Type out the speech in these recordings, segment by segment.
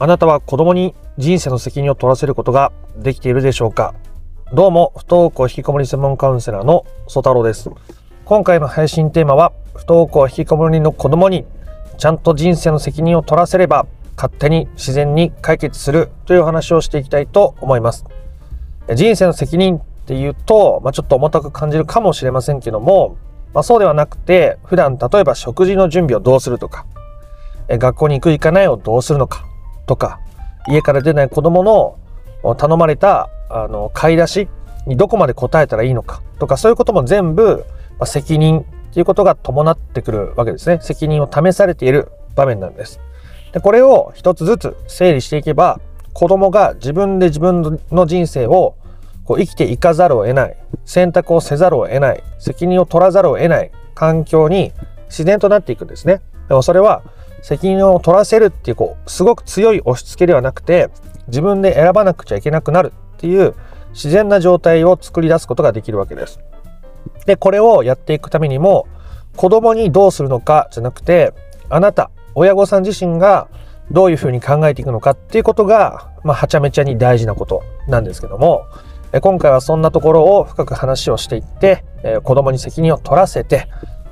あなたは子供に人生の責任を取らせることができているでしょうか？どうも、不登校引きこもり専門カウンセラーの曽太郎です。今回の配信テーマは、不登校引きこもりの子供にちゃんと人生の責任を取らせれば勝手に自然に解決するという話をしていきたいと思います。人生の責任っていうと、まあ、ちょっと重たく感じるかもしれませんけども、まあ、そうではなくて、普段例えば食事の準備をどうするとか、学校に行く行かないをどうするのかとか、家から出ない子供の頼まれたあの買い出しにどこまで答えたらいいのかとか、そういうことも全部、ま、責任っていうことが伴ってくるわけですね。責任を試されている場面なんです。でこれを一つずつ整理していけば、子供が自分で自分の人生をこう生きていかざるを得ない、選択をせざるを得ない、責任を取らざるを得ない環境に自然となっていくんですね。でもそれは責任を取らせるっていうこうすごく強い押し付けではなくて自分で選ばなくちゃいけなくなるっていう自然な状態を作り出すことができるわけです。でこれをやっていくためにも子供にどうするのかじゃなくてあなた親御さん自身がどういうふうに考えていくのかっていうことが、まあ、はちゃめちゃに大事なことなんですけども今回はそんなところを深く話をしていって、え子供に責任を取らせて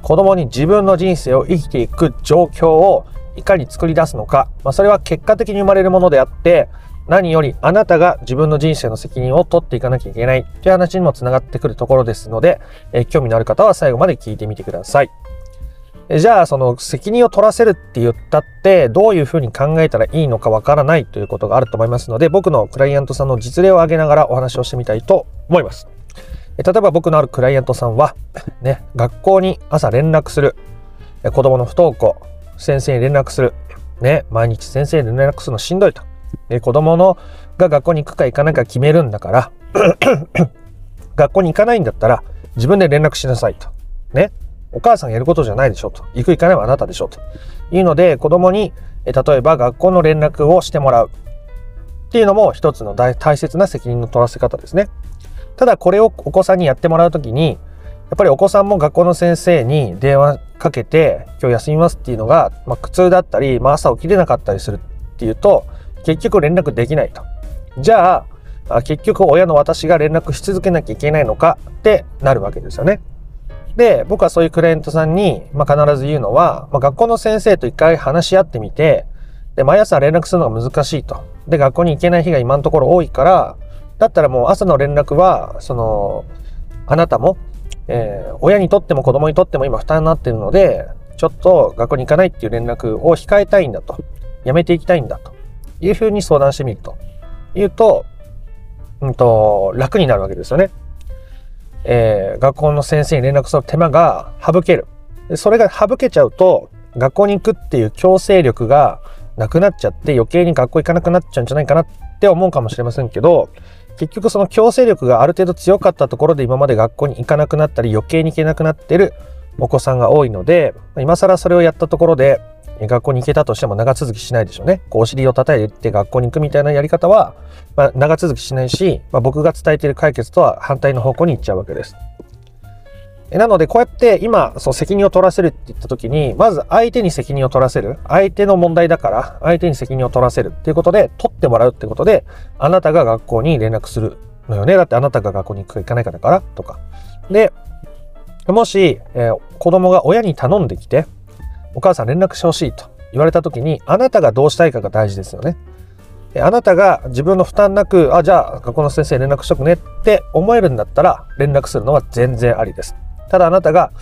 子供に自分の人生を生きていく状況をいかに作り出すのか、まあ、それは結果的に生まれるものであって、何よりあなたが自分の人生の責任を取っていかなきゃいけないという話にもつながってくるところですので、え興味のある方は最後まで聞いてみてください。えじゃあ、その責任を取らせるって言ったって、どういうふうに考えたらいいのかわからないということがあると思いますので、僕のクライアントさんの実例を挙げながらお話をしてみたいと思います。例えば僕のあるクライアントさんは、ね、学校に朝連絡する、子供の不登校、先生に連絡する。ね、毎日先生に連絡するのしんどいと。で、子供のが学校に行くか行かないか決めるんだから、学校に行かないんだったら自分で連絡しなさいと。ね。お母さんやることじゃないでしょと。行く行かないはあなたでしょと。いうので、子供に、例えば学校の連絡をしてもらう。っていうのも一つの大切な責任の取らせ方ですね。ただこれをお子さんにやってもらうときに、やっぱりお子さんも学校の先生に電話かけて今日休みますっていうのが、まあ、苦痛だったり、まあ、朝起きれなかったりするっていうと結局連絡できないと。じゃあ結局親の私が連絡し続けなきゃいけないのかってなるわけですよね。で僕はそういうクライアントさんに、まあ、必ず言うのは、まあ、学校の先生と一回話し合ってみてで毎朝連絡するのが難しいと。で学校に行けない日が今のところ多いからだったらもう朝の連絡はそのあなたもえー、親にとっても子供にとっても今負担になっているので、ちょっと学校に行かないっていう連絡を控えたいんだと、やめていきたいんだというふうに相談してみるというと、うんと、楽になるわけですよね。えー、学校の先生に連絡する手間が省ける。それが省けちゃうと、学校に行くっていう強制力がなくなっちゃって余計に学校行かなくなっちゃうんじゃないかなって思うかもしれませんけど、結局その強制力がある程度強かったところで今まで学校に行かなくなったり余計に行けなくなってるお子さんが多いので今更それをやったところで学校に行けたとしても長続きしないでしょうね。こうお尻を叩いて学校に行くみたいなやり方は、まあ、長続きしないし、まあ、僕が伝えている解決とは反対の方向に行っちゃうわけです。なので、こうやって今、そう責任を取らせるって言った時に、まず相手に責任を取らせる。相手の問題だから、相手に責任を取らせるっていうことで、取ってもらうってことで、あなたが学校に連絡するのよね。だってあなたが学校に行くか行かないかだから、とか。で、もし、えー、子供が親に頼んできて、お母さん連絡してほしいと言われた時に、あなたがどうしたいかが大事ですよね。あなたが自分の負担なく、あ、じゃあ学校の先生連絡しとくねって思えるんだったら連絡するのは全然ありです。ただあなたが、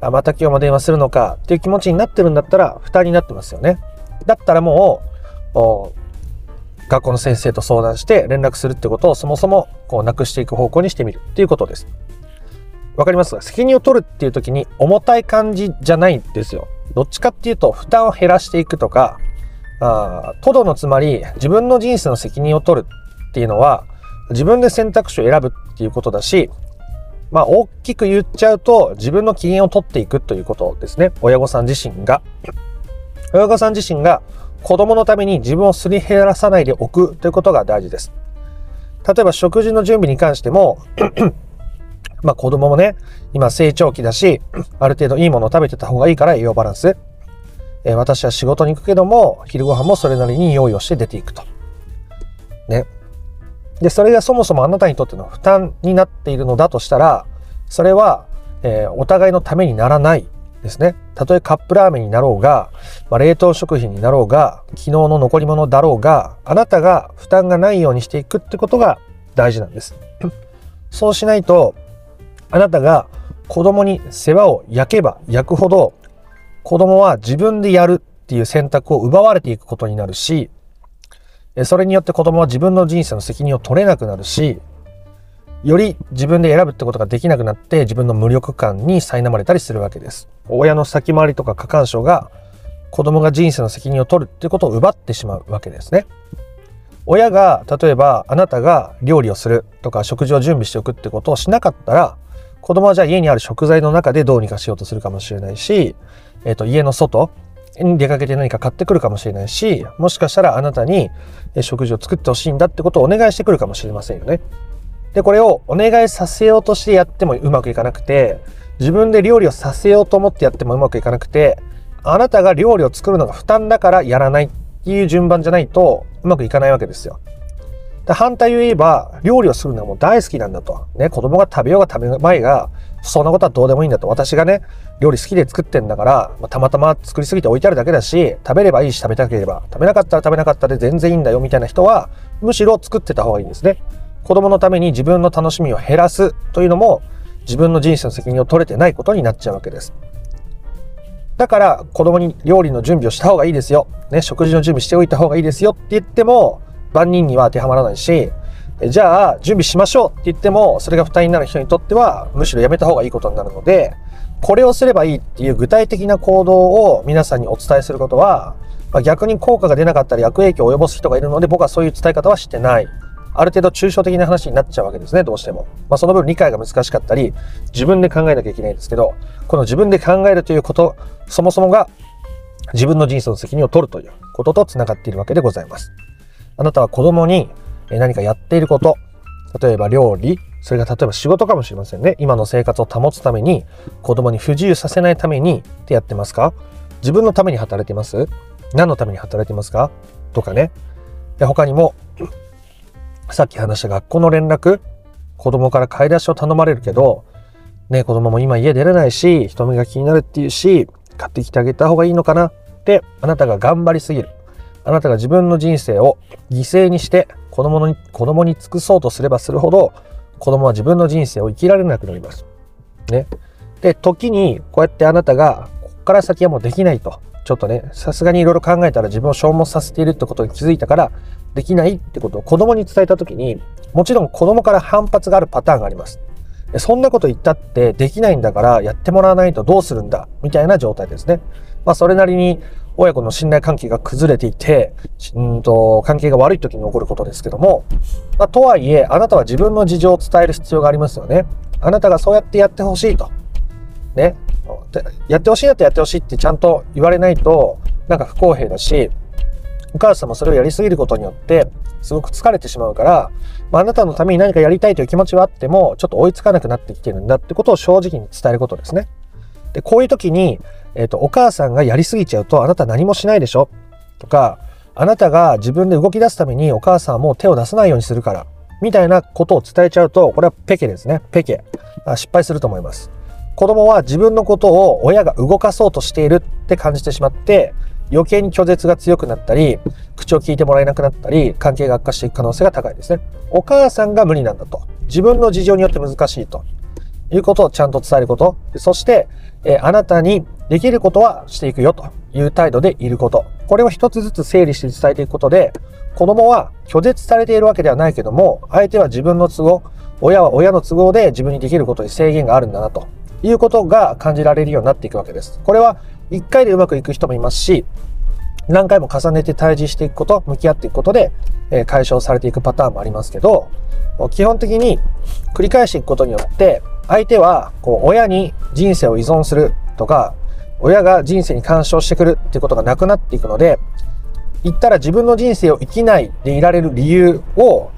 あまた今日も電話するのかっていう気持ちになってるんだったら負担になってますよね。だったらもう、学校の先生と相談して連絡するってことをそもそもこうなくしていく方向にしてみるっていうことです。わかりますか？責任を取るっていう時に重たい感じじゃないんですよ。どっちかっていうと負担を減らしていくとか、あトドのつまり自分の人生の責任を取るっていうのは自分で選択肢を選ぶっていうことだしまあ、大きく言っちゃうと、自分の機嫌を取っていくということですね。親御さん自身が。親御さん自身が子供のために自分をすり減らさないでおくということが大事です。例えば食事の準備に関しても まあ子供もね、今成長期だし、ある程度いいものを食べてた方がいいから栄養バランス。え私は仕事に行くけども、昼ご飯もそれなりに用意をして出ていくと。ね。で、それがそもそもあなたにとっての負担になっているのだとしたら、それは、えー、お互いのためにならないですね。たとえカップラーメンになろうが、まあ、冷凍食品になろうが、昨日の残り物だろうが、あなたが負担がないようにしていくってことが大事なんです。そうしないと、あなたが子供に世話を焼けば焼くほど、子供は自分でやるっていう選択を奪われていくことになるし、それによって子供は自分の人生の責任を取れなくなるし、より自分で選ぶってことができなくなって自分の無力感に苛まれたりするわけです。親の先回りとか過干渉が子供が人生の責任を取るってことを奪ってしまうわけですね。親が例えばあなたが料理をするとか食事を準備しておくってことをしなかったら子供はじゃあ家にある食材の中でどうにかしようとするかもしれないし、えっ、ー、と家の外出かけて何か買ってくるかもしれないしもしかしたらあなたに食事を作ってほしいんだってことをお願いしてくるかもしれませんよね。でこれをお願いさせようとしてやってもうまくいかなくて自分で料理をさせようと思ってやってもうまくいかなくてあなたが料理を作るのが負担だからやらないっていう順番じゃないとうまくいかないわけですよ。で反対を言えば、料理をするのはもう大好きなんだと。ね、子供が食べようが食べまいが、そんなことはどうでもいいんだと。私がね、料理好きで作ってんだから、まあ、たまたま作りすぎて置いてあるだけだし、食べればいいし食べたければ、食べなかったら食べなかったで全然いいんだよみたいな人は、むしろ作ってた方がいいんですね。子供のために自分の楽しみを減らすというのも、自分の人生の責任を取れてないことになっちゃうわけです。だから子供に料理の準備をした方がいいですよ。ね、食事の準備しておいた方がいいですよって言っても、万人には当てはまらないし、じゃあ準備しましょうって言っても、それが負担になる人にとっては、むしろやめた方がいいことになるので、これをすればいいっていう具体的な行動を皆さんにお伝えすることは、まあ、逆に効果が出なかったり悪影響を及ぼす人がいるので、僕はそういう伝え方はしてない。ある程度抽象的な話になっちゃうわけですね、どうしても。まあ、その分理解が難しかったり、自分で考えなきゃいけないんですけど、この自分で考えるということ、そもそもが自分の人生の責任を取るということと繋がっているわけでございます。あなたは子供に何かやっていること、例えば料理、それが例えば仕事かもしれませんね。今の生活を保つために、子供に不自由させないためにってやってますか？自分のために働いてます？何のために働いてますか？とかね。で他にも、さっき話した学校の連絡、子供から買い出しを頼まれるけど、ね、子供も今家出れないし、人目が気になるっていうし、買ってきてあげた方がいいのかな？って、あなたが頑張りすぎる。あなたが自分の人生を犠牲にして子供に、子供に尽くそうとすればするほど、子供は自分の人生を生きられなくなります。ね。で、時に、こうやってあなたが、ここから先はもうできないと。ちょっとね、さすがにいろいろ考えたら自分を消耗させているってことに気づいたから、できないってことを子供に伝えた時に、もちろん子供から反発があるパターンがあります。そんなこと言ったってできないんだからやってもらわないとどうするんだみたいな状態ですね。まあそれなりに親子の信頼関係が崩れていて、うんと関係が悪い時に起こることですけども、まあ、とはいえあなたは自分の事情を伝える必要がありますよね。あなたがそうやってやってほしいと。ね。やってほしいなってやってほしいってちゃんと言われないとなんか不公平だし、お母さんもそれをやりすぎることによって、すごく疲れてしまうから、まあ、あなたのために何かやりたいという気持ちはあっても、ちょっと追いつかなくなってきてるんだってことを正直に伝えることですね。で、こういう時に、えっ、ー、と、お母さんがやりすぎちゃうと、あなた何もしないでしょ？とか、あなたが自分で動き出すためにお母さんはもう手を出さないようにするから、みたいなことを伝えちゃうと、これはペケですね。ペケ。失敗すると思います。子供は自分のことを親が動かそうとしているって感じてしまって、余計に拒絶が強くなったり、口を聞いてもらえなくなったり、関係が悪化していく可能性が高いですね。お母さんが無理なんだと。自分の事情によって難しいと。いうことをちゃんと伝えること。そして、えあなたにできることはしていくよという態度でいること。これを一つずつ整理して伝えていくことで、子供は拒絶されているわけではないけども、相手は自分の都合、親は親の都合で自分にできることに制限があるんだなということが感じられるようになっていくわけです。これは一回でうまくいく人もいますし、何回も重ねて対峙していくこと、向き合っていくことで、え解消されていくパターンもありますけど、基本的に繰り返していくことによって、相手はこう親に人生を依存するとか、親が人生に干渉してくるっていうことがなくなっていくので、言ったら自分の人生を生きないでいられる理由を、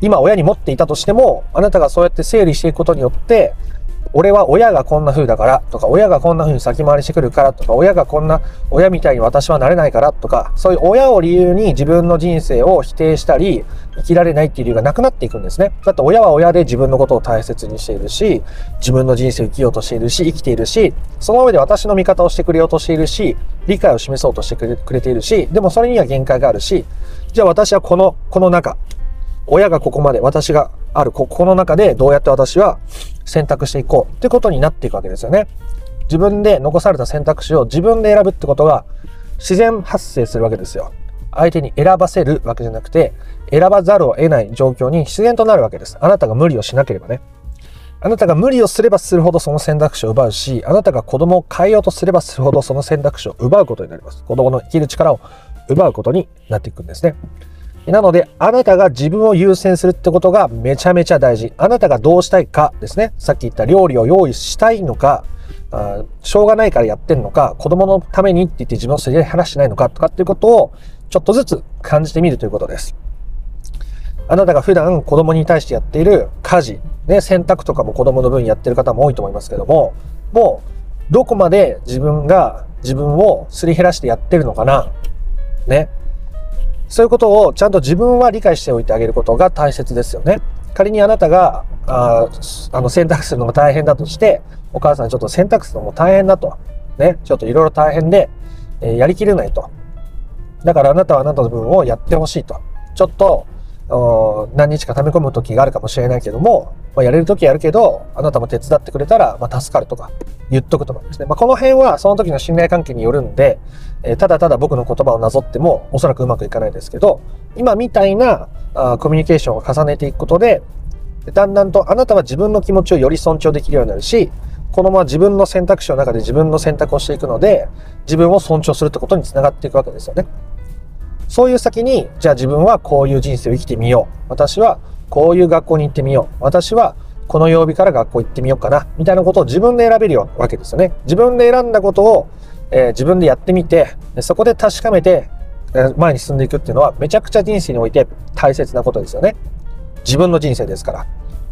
今親に持っていたとしても、あなたがそうやって整理していくことによって、俺は親がこんな風だからとか、親がこんな風に先回りしてくるからとか、親がこんな、親みたいに私はなれないからとか、そういう親を理由に自分の人生を否定したり、生きられないっていう理由がなくなっていくんですね。だって親は親で自分のことを大切にしているし、自分の人生を生きようとしているし、生きているし、その上で私の味方をしてくれようとしているし、理解を示そうとしてくれているし、でもそれには限界があるし、じゃあ私はこの、この中、親がここまで、私がある、ここの中でどうやって私は選択していこうってことになっていくわけですよね。自分で残された選択肢を自分で選ぶってことが自然発生するわけですよ。相手に選ばせるわけじゃなくて、選ばざるを得ない状況に自然となるわけです。あなたが無理をしなければね。あなたが無理をすればするほどその選択肢を奪うし、あなたが子供を変えようとすればするほどその選択肢を奪うことになります。子供の生きる力を奪うことになっていくんですね。なので、あなたが自分を優先するってことがめちゃめちゃ大事。あなたがどうしたいかですね。さっき言った料理を用意したいのか、あしょうがないからやってんのか、子供のためにって言って自分をすり減らしてないのかとかっていうことをちょっとずつ感じてみるということです。あなたが普段子供に対してやっている家事、ね、洗濯とかも子供の分やってる方も多いと思いますけども、もうどこまで自分が自分をすり減らしてやってるのかなね。そういうことをちゃんと自分は理解しておいてあげることが大切ですよね。仮にあなたが、ああの選択するのが大変だとして、お母さんちょっと選択するのも大変だと。ね。ちょっといろいろ大変で、えー、やりきれないと。だからあなたはあなたの分をやってほしいと。ちょっと、何日か溜め込む時があるかもしれないけども、まあ、やれる時やるけど、あなたも手伝ってくれたら、まあ、助かるとか、言っとくとかですね。まあ、この辺はその時の信頼関係によるんで、えー、ただただ僕の言葉をなぞっても、おそらくうまくいかないですけど、今みたいなあコミュニケーションを重ねていくことで、だんだんとあなたは自分の気持ちをより尊重できるようになるし、このまま自分の選択肢の中で自分の選択をしていくので、自分を尊重するってことにつながっていくわけですよね。そういう先に、じゃあ自分はこういう人生を生きてみよう。私はこういう学校に行ってみよう。私はこの曜日から学校行ってみようかな。みたいなことを自分で選べるよわけですよね。自分で選んだことを、えー、自分でやってみて、そこで確かめて、え、前に進んでいくっていうのはめちゃくちゃ人生において大切なことですよね。自分の人生ですから。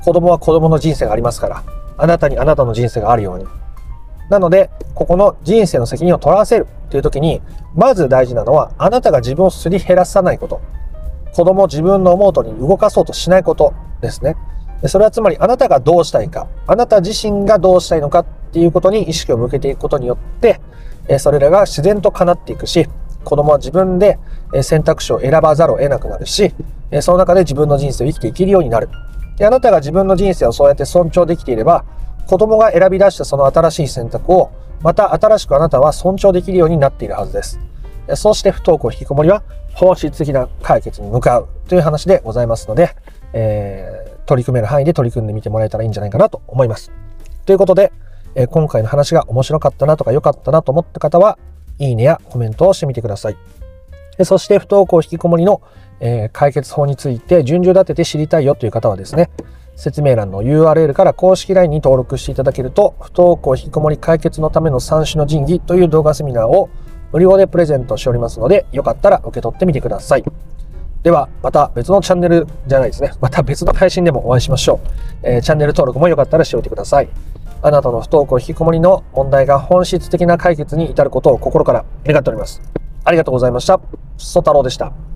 子供は子供の人生がありますから。あなたにあなたの人生があるように。なので、ここの人生の責任を取らせるという時に、まず大事なのは、あなたが自分をすり減らさないこと。子供を自分の思う通りに動かそうとしないことですね。それはつまり、あなたがどうしたいか、あなた自身がどうしたいのかっていうことに意識を向けていくことによって、それらが自然と叶っていくし、子供は自分で選択肢を選ばざるを得なくなるし、その中で自分の人生を生きていけるようになる。であなたが自分の人生をそうやって尊重できていれば、子供が選び出したその新しい選択を、また新しくあなたは尊重できるようになっているはずです。そして不登校引きこもりは本質的な解決に向かうという話でございますので、えー、取り組める範囲で取り組んでみてもらえたらいいんじゃないかなと思います。ということで、えー、今回の話が面白かったなとか良かったなと思った方は、いいねやコメントをしてみてください。そして不登校引きこもりの、えー、解決法について順序立てて知りたいよという方はですね、説明欄の URL から公式 LINE に登録していただけると、不登校引きこもり解決のための三種の神器という動画セミナーを無料でプレゼントしておりますので、よかったら受け取ってみてください。では、また別のチャンネルじゃないですね。また別の配信でもお会いしましょう。えー、チャンネル登録もよかったらしておいてください。あなたの不登校引きこもりの問題が本質的な解決に至ることを心から願っております。ありがとうございました。ソ太郎でした。